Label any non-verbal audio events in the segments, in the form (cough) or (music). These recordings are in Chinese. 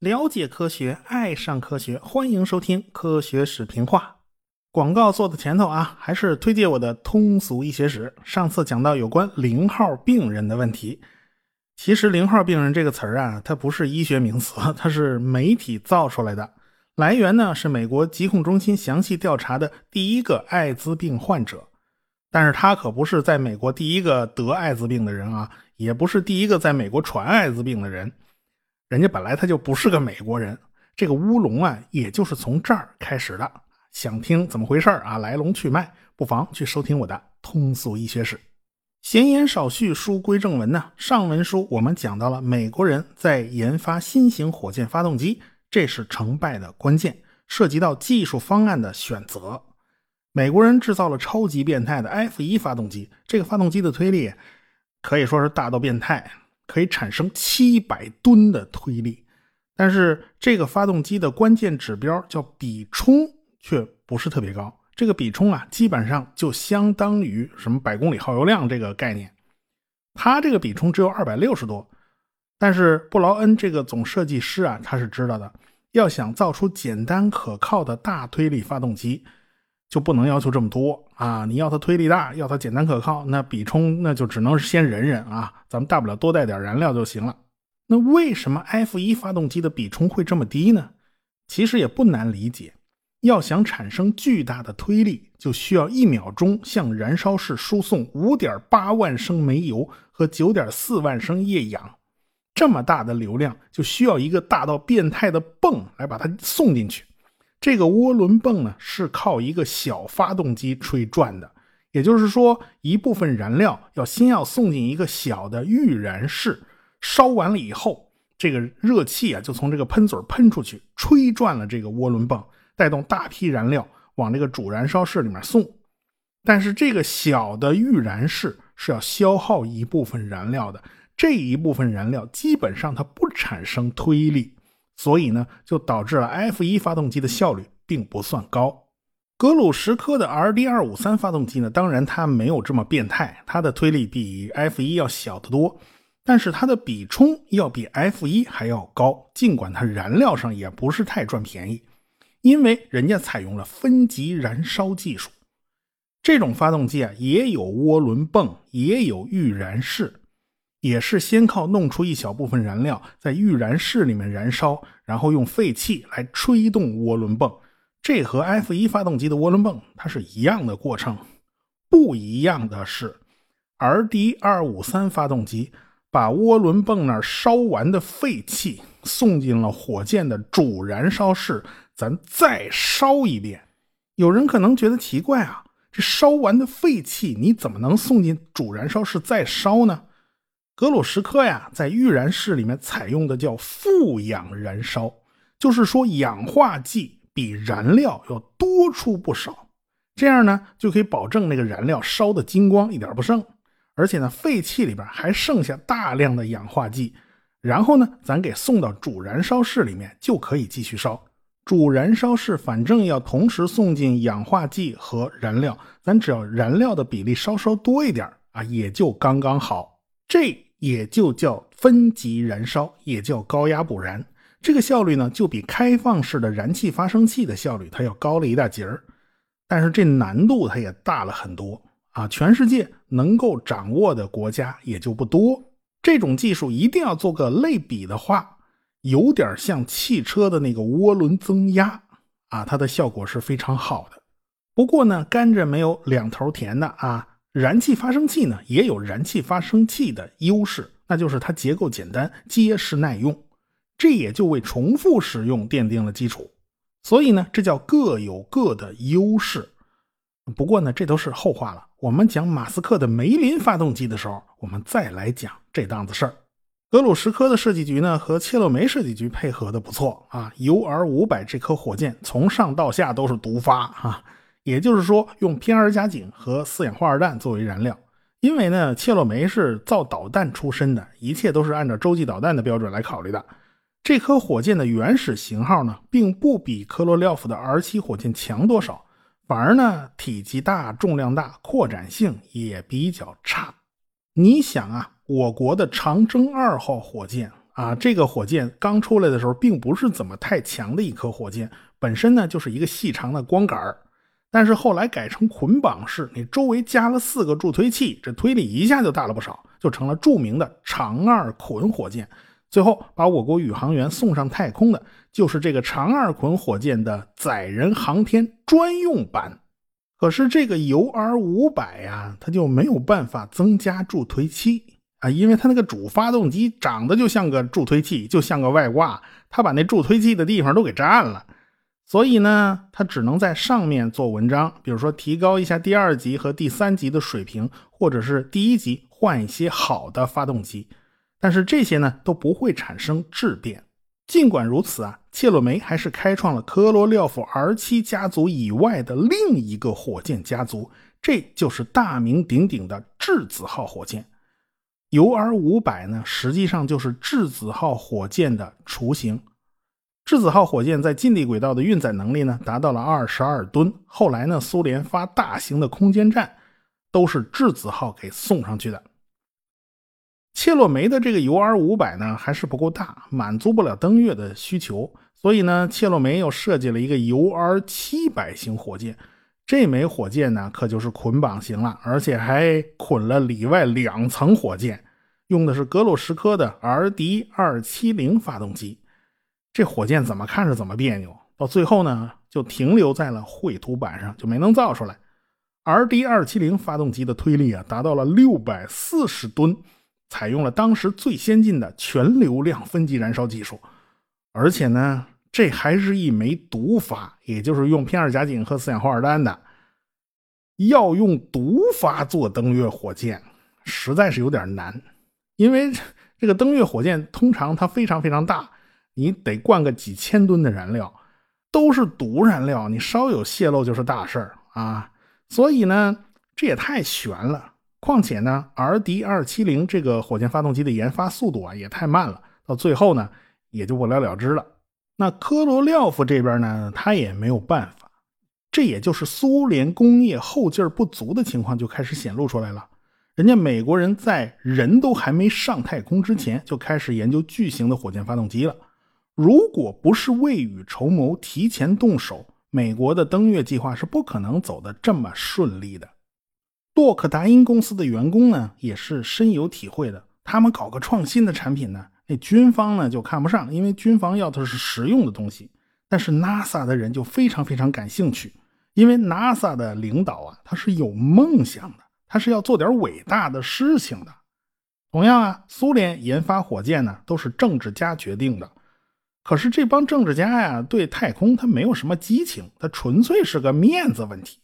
了解科学，爱上科学，欢迎收听《科学史评话》。广告做的前头啊，还是推荐我的通俗医学史。上次讲到有关零号病人的问题，其实“零号病人”这个词儿啊，它不是医学名词，它是媒体造出来的。来源呢是美国疾控中心详细调查的第一个艾滋病患者，但是他可不是在美国第一个得艾滋病的人啊，也不是第一个在美国传艾滋病的人。人家本来他就不是个美国人，这个乌龙啊，也就是从这儿开始的。想听怎么回事啊？来龙去脉，不妨去收听我的通俗医学史。闲言少叙，书归正文呢。上文书我们讲到了美国人在研发新型火箭发动机，这是成败的关键，涉及到技术方案的选择。美国人制造了超级变态的 F 一发动机，这个发动机的推力可以说是大到变态。可以产生七百吨的推力，但是这个发动机的关键指标叫比冲却不是特别高。这个比冲啊，基本上就相当于什么百公里耗油量这个概念。它这个比冲只有二百六十多，但是布劳恩这个总设计师啊，他是知道的，要想造出简单可靠的大推力发动机。就不能要求这么多啊！你要它推力大，要它简单可靠，那比冲那就只能是先忍忍啊！咱们大不了多带点燃料就行了。那为什么 F 一发动机的比冲会这么低呢？其实也不难理解，要想产生巨大的推力，就需要一秒钟向燃烧室输送五点八万升煤油和九点四万升液氧，这么大的流量，就需要一个大到变态的泵来把它送进去。这个涡轮泵呢，是靠一个小发动机吹转的，也就是说，一部分燃料要先要送进一个小的预燃室，烧完了以后，这个热气啊就从这个喷嘴喷出去，吹转了这个涡轮泵，带动大批燃料往这个主燃烧室里面送。但是这个小的预燃室是要消耗一部分燃料的，这一部分燃料基本上它不产生推力。所以呢，就导致了 F 一发动机的效率并不算高。格鲁什科的 RD 二五三发动机呢，当然它没有这么变态，它的推力比 F 一要小得多，但是它的比冲要比 F 一还要高。尽管它燃料上也不是太赚便宜，因为人家采用了分级燃烧技术。这种发动机啊，也有涡轮泵，也有预燃室。也是先靠弄出一小部分燃料，在预燃室里面燃烧，然后用废气来吹动涡轮泵。这和 F 一发动机的涡轮泵它是一样的过程。不一样的是，RD 二五三发动机把涡轮泵那烧完的废气送进了火箭的主燃烧室，咱再烧一遍。有人可能觉得奇怪啊，这烧完的废气你怎么能送进主燃烧室再烧呢？格鲁什科呀，在预燃室里面采用的叫负氧燃烧，就是说氧化剂比燃料要多出不少，这样呢就可以保证那个燃料烧的精光，一点不剩。而且呢，废气里边还剩下大量的氧化剂，然后呢，咱给送到主燃烧室里面就可以继续烧。主燃烧室反正要同时送进氧化剂和燃料，咱只要燃料的比例稍稍多一点啊，也就刚刚好。这。也就叫分级燃烧，也叫高压补燃。这个效率呢，就比开放式的燃气发生器的效率它要高了一大截儿。但是这难度它也大了很多啊！全世界能够掌握的国家也就不多。这种技术一定要做个类比的话，有点像汽车的那个涡轮增压啊，它的效果是非常好的。不过呢，甘蔗没有两头甜的啊。燃气发生器呢，也有燃气发生器的优势，那就是它结构简单、结实耐用，这也就为重复使用奠定了基础。所以呢，这叫各有各的优势。不过呢，这都是后话了。我们讲马斯克的梅林发动机的时候，我们再来讲这档子事儿。格鲁什科的设计局呢，和切洛梅设计局配合的不错啊。UR 五百这颗火箭从上到下都是独发啊。也就是说，用偏二加井和四氧化二氮作为燃料，因为呢，切洛梅是造导弹出身的，一切都是按照洲际导弹的标准来考虑的。这颗火箭的原始型号呢，并不比科罗廖夫的 R 七火箭强多少，反而呢，体积大、重量大、扩展性也比较差。你想啊，我国的长征二号火箭啊，这个火箭刚出来的时候，并不是怎么太强的一颗火箭，本身呢就是一个细长的光杆但是后来改成捆绑式，你周围加了四个助推器，这推力一下就大了不少，就成了著名的长二捆火箭。最后把我国宇航员送上太空的，就是这个长二捆火箭的载人航天专用版。可是这个 UR 五百呀，它就没有办法增加助推器 (laughs) 啊，因为它那个主发动机长得就像个助推器，就像个外挂，它把那助推器的地方都给占了。所以呢，它只能在上面做文章，比如说提高一下第二级和第三级的水平，或者是第一级换一些好的发动机。但是这些呢都不会产生质变。尽管如此啊，切洛梅还是开创了科罗廖夫 R7 家族以外的另一个火箭家族，这就是大名鼎鼎的质子号火箭。UR 五百呢，实际上就是质子号火箭的雏形。质子号火箭在近地轨道的运载能力呢，达到了二十二吨。后来呢，苏联发大型的空间站，都是质子号给送上去的。切洛梅的这个 UR 五百呢，还是不够大，满足不了登月的需求。所以呢，切洛梅又设计了一个 UR 七百型火箭。这枚火箭呢，可就是捆绑型了，而且还捆了里外两层火箭，用的是格鲁什科的 RD 二七零发动机。这火箭怎么看着怎么别扭，到最后呢，就停留在了绘图板上，就没能造出来。RD 二七零发动机的推力啊，达到了六百四十吨，采用了当时最先进的全流量分级燃烧技术，而且呢，这还是一枚毒发，也就是用偏二甲肼和四氧化二氮的。要用毒发做登月火箭，实在是有点难，因为这个登月火箭通常它非常非常大。你得灌个几千吨的燃料，都是毒燃料，你稍有泄漏就是大事儿啊！所以呢，这也太悬了。况且呢，RD 二七零这个火箭发动机的研发速度啊也太慢了，到最后呢也就不了了之了。那科罗廖夫这边呢，他也没有办法。这也就是苏联工业后劲儿不足的情况就开始显露出来了。人家美国人在人都还没上太空之前就开始研究巨型的火箭发动机了。如果不是未雨绸缪、提前动手，美国的登月计划是不可能走得这么顺利的。洛克达因公司的员工呢，也是深有体会的。他们搞个创新的产品呢，那军方呢就看不上，因为军方要的是实用的东西。但是 NASA 的人就非常非常感兴趣，因为 NASA 的领导啊，他是有梦想的，他是要做点伟大的事情的。同样啊，苏联研发火箭呢，都是政治家决定的。可是这帮政治家呀，对太空他没有什么激情，他纯粹是个面子问题。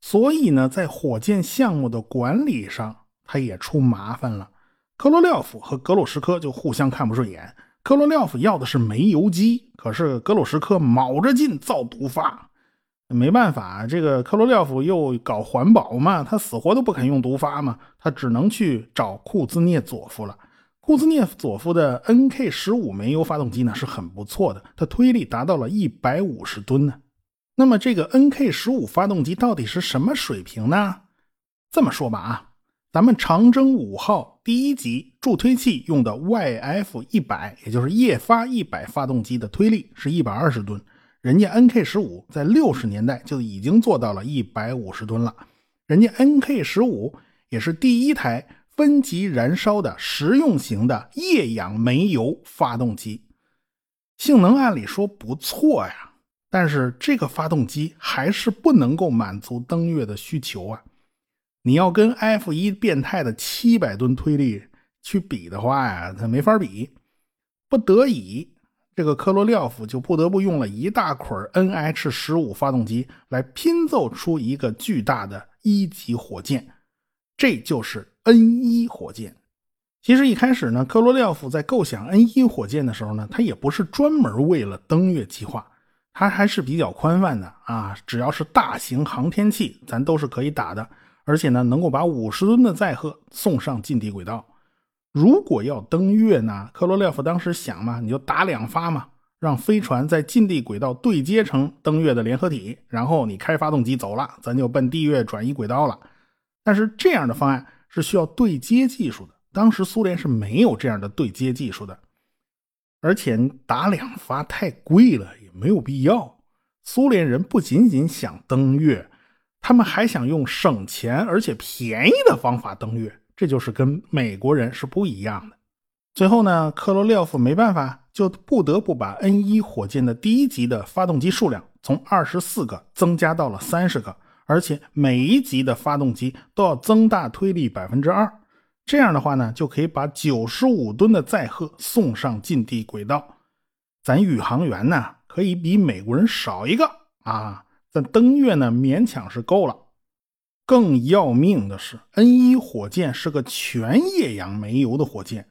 所以呢，在火箭项目的管理上，他也出麻烦了。科罗廖夫和格鲁什科就互相看不顺眼。科罗廖夫要的是煤油机，可是格鲁什科卯着劲造毒发。没办法，这个科罗廖夫又搞环保嘛，他死活都不肯用毒发嘛，他只能去找库兹涅佐夫了。库兹涅佐夫的 NK 十五煤油发动机呢是很不错的，它推力达到了一百五十吨呢。那么这个 NK 十五发动机到底是什么水平呢？这么说吧啊，咱们长征五号第一级助推器用的 YF 一百，也就是液发一百发动机的推力是一百二十吨，人家 NK 十五在六十年代就已经做到了一百五十吨了，人家 NK 十五也是第一台。分级燃烧的实用型的液氧煤油发动机，性能按理说不错呀，但是这个发动机还是不能够满足登月的需求啊！你要跟 F 一变态的七百吨推力去比的话呀，它没法比。不得已，这个科罗廖夫就不得不用了一大捆 NH 十五发动机来拼凑出一个巨大的一级火箭，这就是。N 一火箭，其实一开始呢，科罗廖夫在构想 N 一火箭的时候呢，他也不是专门为了登月计划，他还是比较宽泛的啊，只要是大型航天器，咱都是可以打的，而且呢，能够把五十吨的载荷送上近地轨道。如果要登月呢，科罗廖夫当时想嘛，你就打两发嘛，让飞船在近地轨道对接成登月的联合体，然后你开发动机走了，咱就奔地月转移轨道了。但是这样的方案。是需要对接技术的。当时苏联是没有这样的对接技术的，而且打两发太贵了，也没有必要。苏联人不仅仅想登月，他们还想用省钱而且便宜的方法登月，这就是跟美国人是不一样的。最后呢，科罗廖夫没办法，就不得不把 N 一火箭的第一级的发动机数量从二十四个增加到了三十个，而且每一级的发动机都要增大推力百分之二。这样的话呢，就可以把九十五吨的载荷送上近地轨道。咱宇航员呢，可以比美国人少一个啊，咱登月呢勉强是够了。更要命的是，N 一火箭是个全液氧煤油的火箭。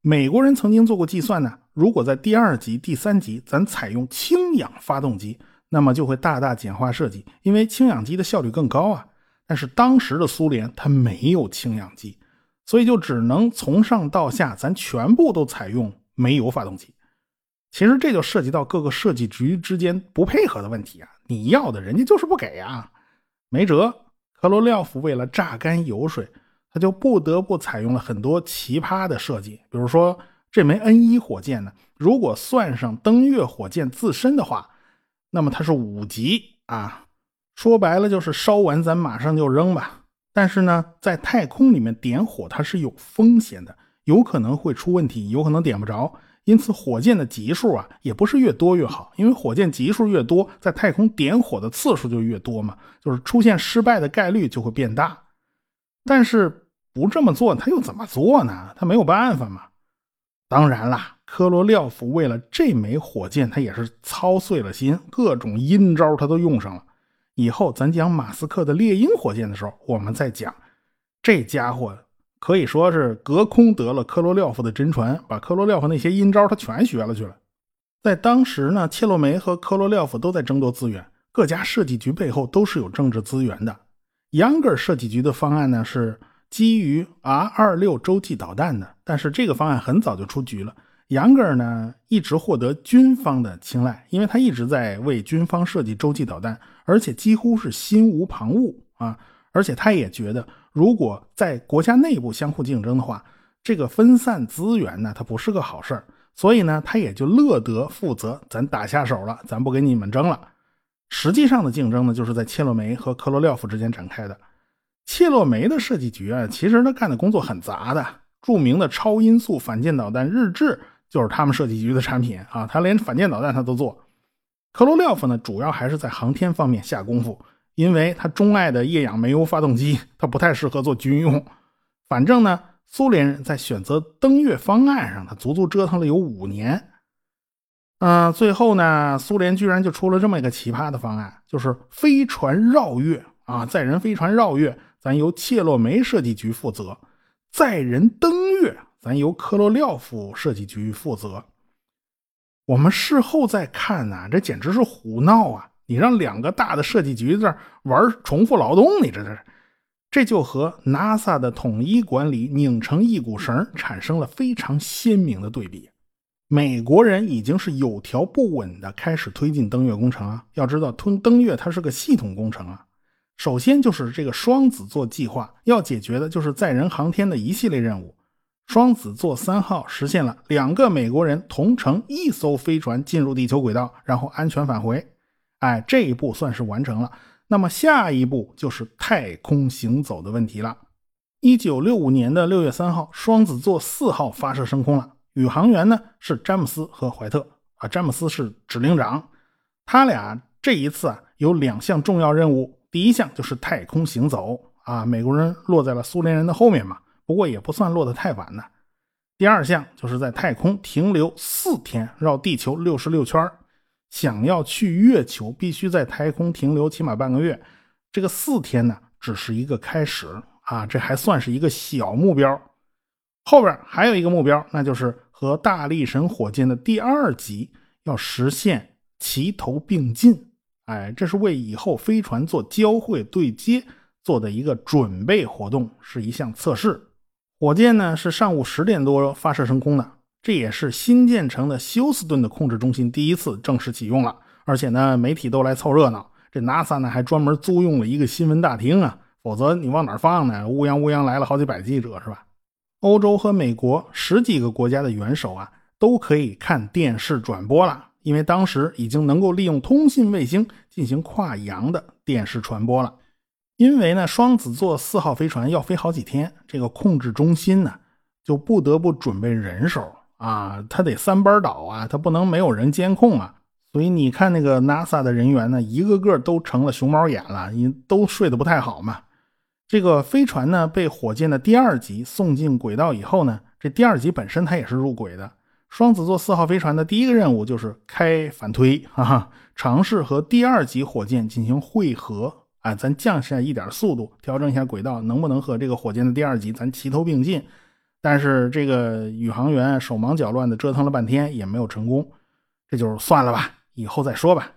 美国人曾经做过计算呢，如果在第二级、第三级咱采用氢氧发动机，那么就会大大简化设计，因为氢氧机的效率更高啊。但是当时的苏联它没有氢氧机。所以就只能从上到下，咱全部都采用煤油发动机。其实这就涉及到各个设计局之间不配合的问题啊！你要的人家就是不给啊，没辙。科罗廖夫为了榨干油水，他就不得不采用了很多奇葩的设计。比如说这枚 N 一火箭呢，如果算上登月火箭自身的话，那么它是五级啊。说白了就是烧完咱马上就扔吧。但是呢，在太空里面点火它是有风险的，有可能会出问题，有可能点不着。因此，火箭的级数啊，也不是越多越好，因为火箭级数越多，在太空点火的次数就越多嘛，就是出现失败的概率就会变大。但是不这么做，他又怎么做呢？他没有办法嘛。当然啦，科罗廖夫为了这枚火箭，他也是操碎了心，各种阴招他都用上了。以后咱讲马斯克的猎鹰火箭的时候，我们再讲。这家伙可以说是隔空得了科罗廖夫的真传，把科罗廖夫那些阴招他全学了去了。在当时呢，切洛梅和科罗廖夫都在争夺资源，各家设计局背后都是有政治资源的。杨格尔设计局的方案呢是基于 R 二六洲际导弹的，但是这个方案很早就出局了。杨格尔呢一直获得军方的青睐，因为他一直在为军方设计洲际导弹，而且几乎是心无旁骛啊！而且他也觉得，如果在国家内部相互竞争的话，这个分散资源呢，它不是个好事儿。所以呢，他也就乐得负责，咱打下手了，咱不跟你们争了。实际上的竞争呢，就是在切洛梅和科罗廖夫之间展开的。切洛梅的设计局啊，其实他干的工作很杂的，著名的超音速反舰导弹日志。就是他们设计局的产品啊，他连反舰导弹他都做。科罗廖夫呢，主要还是在航天方面下功夫，因为他钟爱的液氧煤油发动机，他不太适合做军用。反正呢，苏联人在选择登月方案上，他足足折腾了有五年。嗯，最后呢，苏联居然就出了这么一个奇葩的方案，就是飞船绕月啊，载人飞船绕月，咱由切洛梅设计局负责；载人登月。咱由科罗廖夫设计局负责。我们事后再看呢，这简直是胡闹啊！你让两个大的设计局在玩重复劳动，你这这这就和 NASA 的统一管理拧成一股绳，产生了非常鲜明的对比。美国人已经是有条不紊的开始推进登月工程啊！要知道，登登月它是个系统工程啊。首先就是这个双子座计划，要解决的就是载人航天的一系列任务。双子座三号实现了两个美国人同乘一艘飞船进入地球轨道，然后安全返回。哎，这一步算是完成了。那么下一步就是太空行走的问题了。一九六五年的六月三号，双子座四号发射升空了。宇航员呢是詹姆斯和怀特啊，詹姆斯是指令长。他俩这一次啊有两项重要任务，第一项就是太空行走啊，美国人落在了苏联人的后面嘛。不过也不算落得太晚呢。第二项就是在太空停留四天，绕地球六十六圈想要去月球，必须在太空停留起码半个月。这个四天呢，只是一个开始啊，这还算是一个小目标。后边还有一个目标，那就是和大力神火箭的第二级要实现齐头并进。哎，这是为以后飞船做交会对接做的一个准备活动，是一项测试。火箭呢是上午十点多发射升空的，这也是新建成的休斯顿的控制中心第一次正式启用了。而且呢，媒体都来凑热闹，这 NASA 呢还专门租用了一个新闻大厅啊，否则你往哪放呢？乌泱乌泱来了好几百记者，是吧？欧洲和美国十几个国家的元首啊，都可以看电视转播了，因为当时已经能够利用通信卫星进行跨洋的电视传播了。因为呢，双子座四号飞船要飞好几天，这个控制中心呢，就不得不准备人手啊，它得三班倒啊，它不能没有人监控啊。所以你看那个 NASA 的人员呢，一个个都成了熊猫眼了，因都睡得不太好嘛。这个飞船呢，被火箭的第二级送进轨道以后呢，这第二级本身它也是入轨的。双子座四号飞船的第一个任务就是开反推，哈哈，尝试和第二级火箭进行汇合啊，咱降下一点速度，调整一下轨道，能不能和这个火箭的第二级咱齐头并进？但是这个宇航员手忙脚乱的折腾了半天也没有成功，这就算了吧，以后再说吧。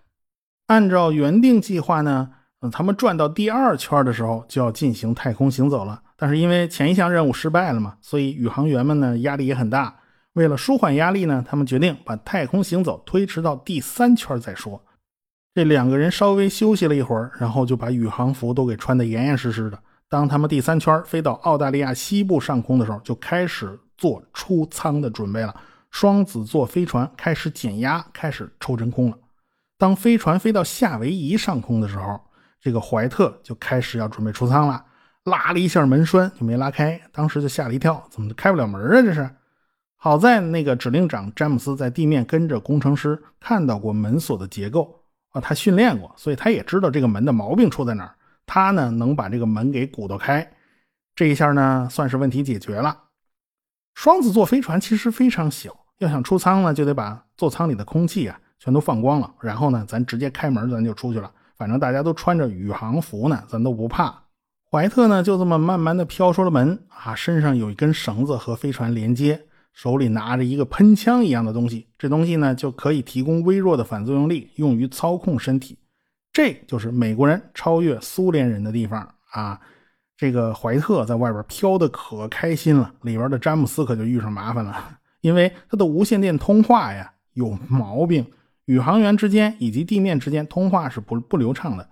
按照原定计划呢。嗯，他们转到第二圈的时候就要进行太空行走了，但是因为前一项任务失败了嘛，所以宇航员们呢压力也很大。为了舒缓压力呢，他们决定把太空行走推迟到第三圈再说。这两个人稍微休息了一会儿，然后就把宇航服都给穿得严严实实的。当他们第三圈飞到澳大利亚西部上空的时候，就开始做出舱的准备了。双子座飞船开始减压，开始抽真空了。当飞船飞到夏威夷上空的时候，这个怀特就开始要准备出舱了，拉了一下门栓就没拉开，当时就吓了一跳，怎么开不了门啊？这是好在那个指令长詹姆斯在地面跟着工程师看到过门锁的结构啊，他训练过，所以他也知道这个门的毛病出在哪儿。他呢能把这个门给鼓捣开，这一下呢算是问题解决了。双子座飞船其实非常小，要想出舱呢，就得把座舱里的空气啊全都放光了，然后呢咱直接开门，咱就出去了。反正大家都穿着宇航服呢，咱都不怕。怀特呢，(laughs) 就这么慢慢的飘出了门啊，身上有一根绳子和飞船连接，手里拿着一个喷枪一样的东西。这东西呢，就可以提供微弱的反作用力，用于操控身体。这就是美国人超越苏联人的地方啊！这个怀特在外边飘的可开心了，里边的詹姆斯可就遇上麻烦了，因为他的无线电通话呀有毛病。宇航员之间以及地面之间通话是不不流畅的，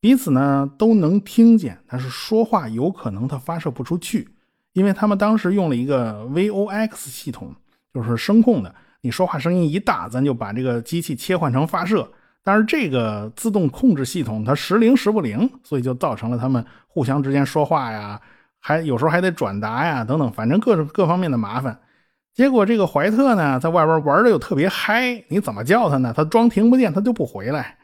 彼此呢都能听见，但是说话有可能他发射不出去，因为他们当时用了一个 VOX 系统，就是声控的。你说话声音一大，咱就把这个机器切换成发射。但是这个自动控制系统它时灵时不灵，所以就造成了他们互相之间说话呀，还有时候还得转达呀等等，反正各种各方面的麻烦。结果这个怀特呢，在外边玩的又特别嗨，你怎么叫他呢？他装听不见，他就不回来。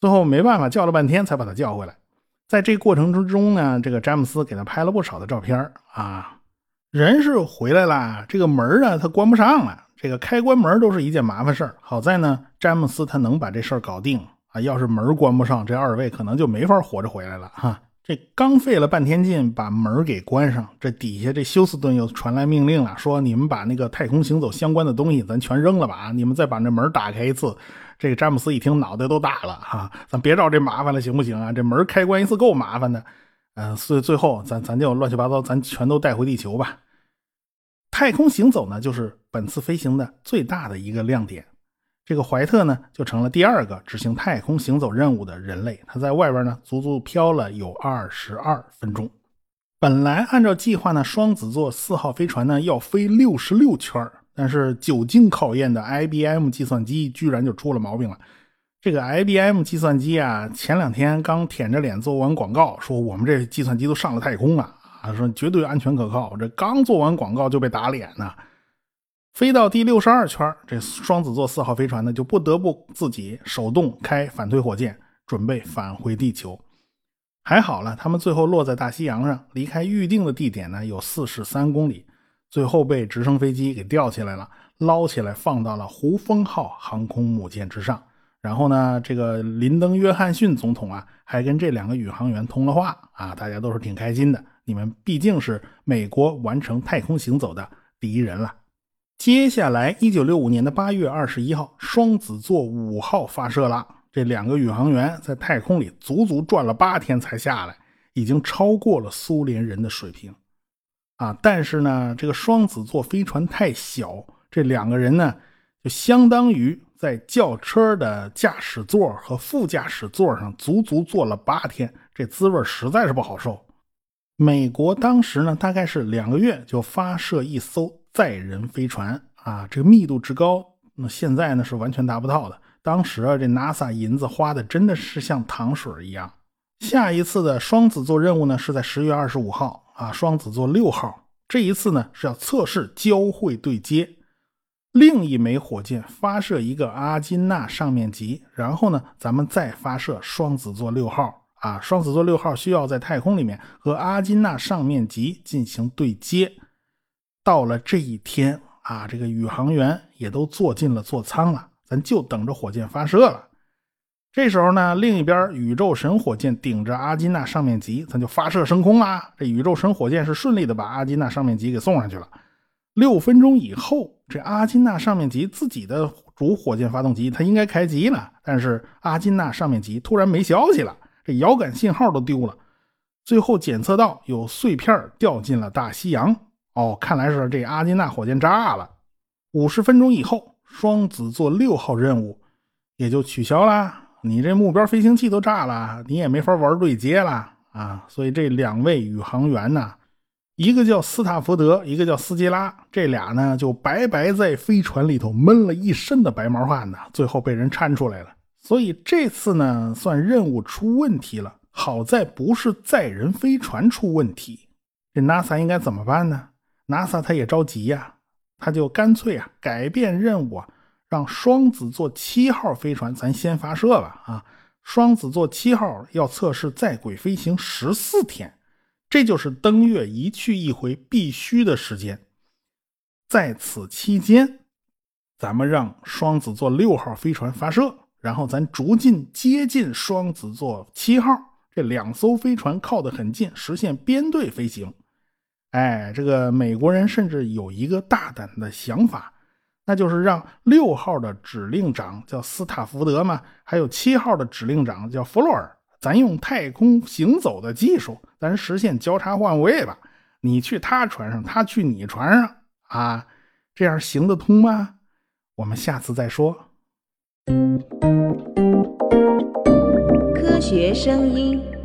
最后没办法，叫了半天才把他叫回来。在这过程之中呢，这个詹姆斯给他拍了不少的照片啊。人是回来了，这个门呢他关不上了，这个开关门都是一件麻烦事好在呢，詹姆斯他能把这事儿搞定啊。要是门关不上，这二位可能就没法活着回来了哈。这刚费了半天劲把门给关上，这底下这休斯顿又传来命令了，说你们把那个太空行走相关的东西咱全扔了吧，你们再把那门打开一次。这个詹姆斯一听脑袋都大了哈，咱别找这麻烦了行不行啊？这门开关一次够麻烦的，嗯，所以最后咱咱就乱七八糟，咱全都带回地球吧。太空行走呢，就是本次飞行的最大的一个亮点。这个怀特呢，就成了第二个执行太空行走任务的人类。他在外边呢，足足飘了有二十二分钟。本来按照计划呢，双子座四号飞船呢要飞六十六圈但是久经考验的 IBM 计算机居然就出了毛病了。这个 IBM 计算机啊，前两天刚舔着脸做完广告，说我们这计算机都上了太空了啊，说绝对安全可靠。这刚做完广告就被打脸呢。飞到第六十二圈，这双子座四号飞船呢就不得不自己手动开反推火箭，准备返回地球。还好了，他们最后落在大西洋上，离开预定的地点呢有四十三公里，最后被直升飞机给吊起来了，捞起来放到了胡风号航空母舰之上。然后呢，这个林登·约翰逊总统啊，还跟这两个宇航员通了话啊，大家都是挺开心的。你们毕竟是美国完成太空行走的第一人了。接下来，一九六五年的八月二十一号，双子座五号发射了。这两个宇航员在太空里足足转了八天才下来，已经超过了苏联人的水平啊！但是呢，这个双子座飞船太小，这两个人呢，就相当于在轿车的驾驶座和副驾驶座上足足坐了八天，这滋味实在是不好受。美国当时呢，大概是两个月就发射一艘载人飞船啊，这个密度之高，那现在呢是完全达不到的。当时啊，这 NASA 银子花的真的是像糖水一样。下一次的双子座任务呢，是在十月二十五号啊，双子座六号。这一次呢，是要测试交会对接。另一枚火箭发射一个阿金纳上面级，然后呢，咱们再发射双子座六号。啊，双子座六号需要在太空里面和阿金纳上面级进行对接。到了这一天啊，这个宇航员也都坐进了座舱了，咱就等着火箭发射了。这时候呢，另一边宇宙神火箭顶着阿金纳上面级，咱就发射升空啦。这宇宙神火箭是顺利的把阿金纳上面级给送上去了。六分钟以后，这阿金纳上面级自己的主火箭发动机它应该开机了，但是阿金纳上面级突然没消息了。这遥感信号都丢了，最后检测到有碎片掉进了大西洋。哦，看来是这阿金纳火箭炸了。五十分钟以后，双子座六号任务也就取消了。你这目标飞行器都炸了，你也没法玩对接了啊！所以这两位宇航员呢，一个叫斯塔福德，一个叫斯基拉，这俩呢就白白在飞船里头闷了一身的白毛汗呢，最后被人搀出来了。所以这次呢，算任务出问题了。好在不是载人飞船出问题，这 NASA 应该怎么办呢？NASA 他也着急呀，他就干脆啊改变任务啊，让双子座七号飞船咱先发射吧。啊，双子座七号要测试在轨飞行十四天，这就是登月一去一回必须的时间。在此期间，咱们让双子座六号飞船发射。然后咱逐渐接近双子座七号，这两艘飞船靠得很近，实现编队飞行。哎，这个美国人甚至有一个大胆的想法，那就是让六号的指令长叫斯塔福德嘛，还有七号的指令长叫弗洛尔，咱用太空行走的技术，咱实现交叉换位吧。你去他船上，他去你船上啊，这样行得通吗？我们下次再说。科学声音。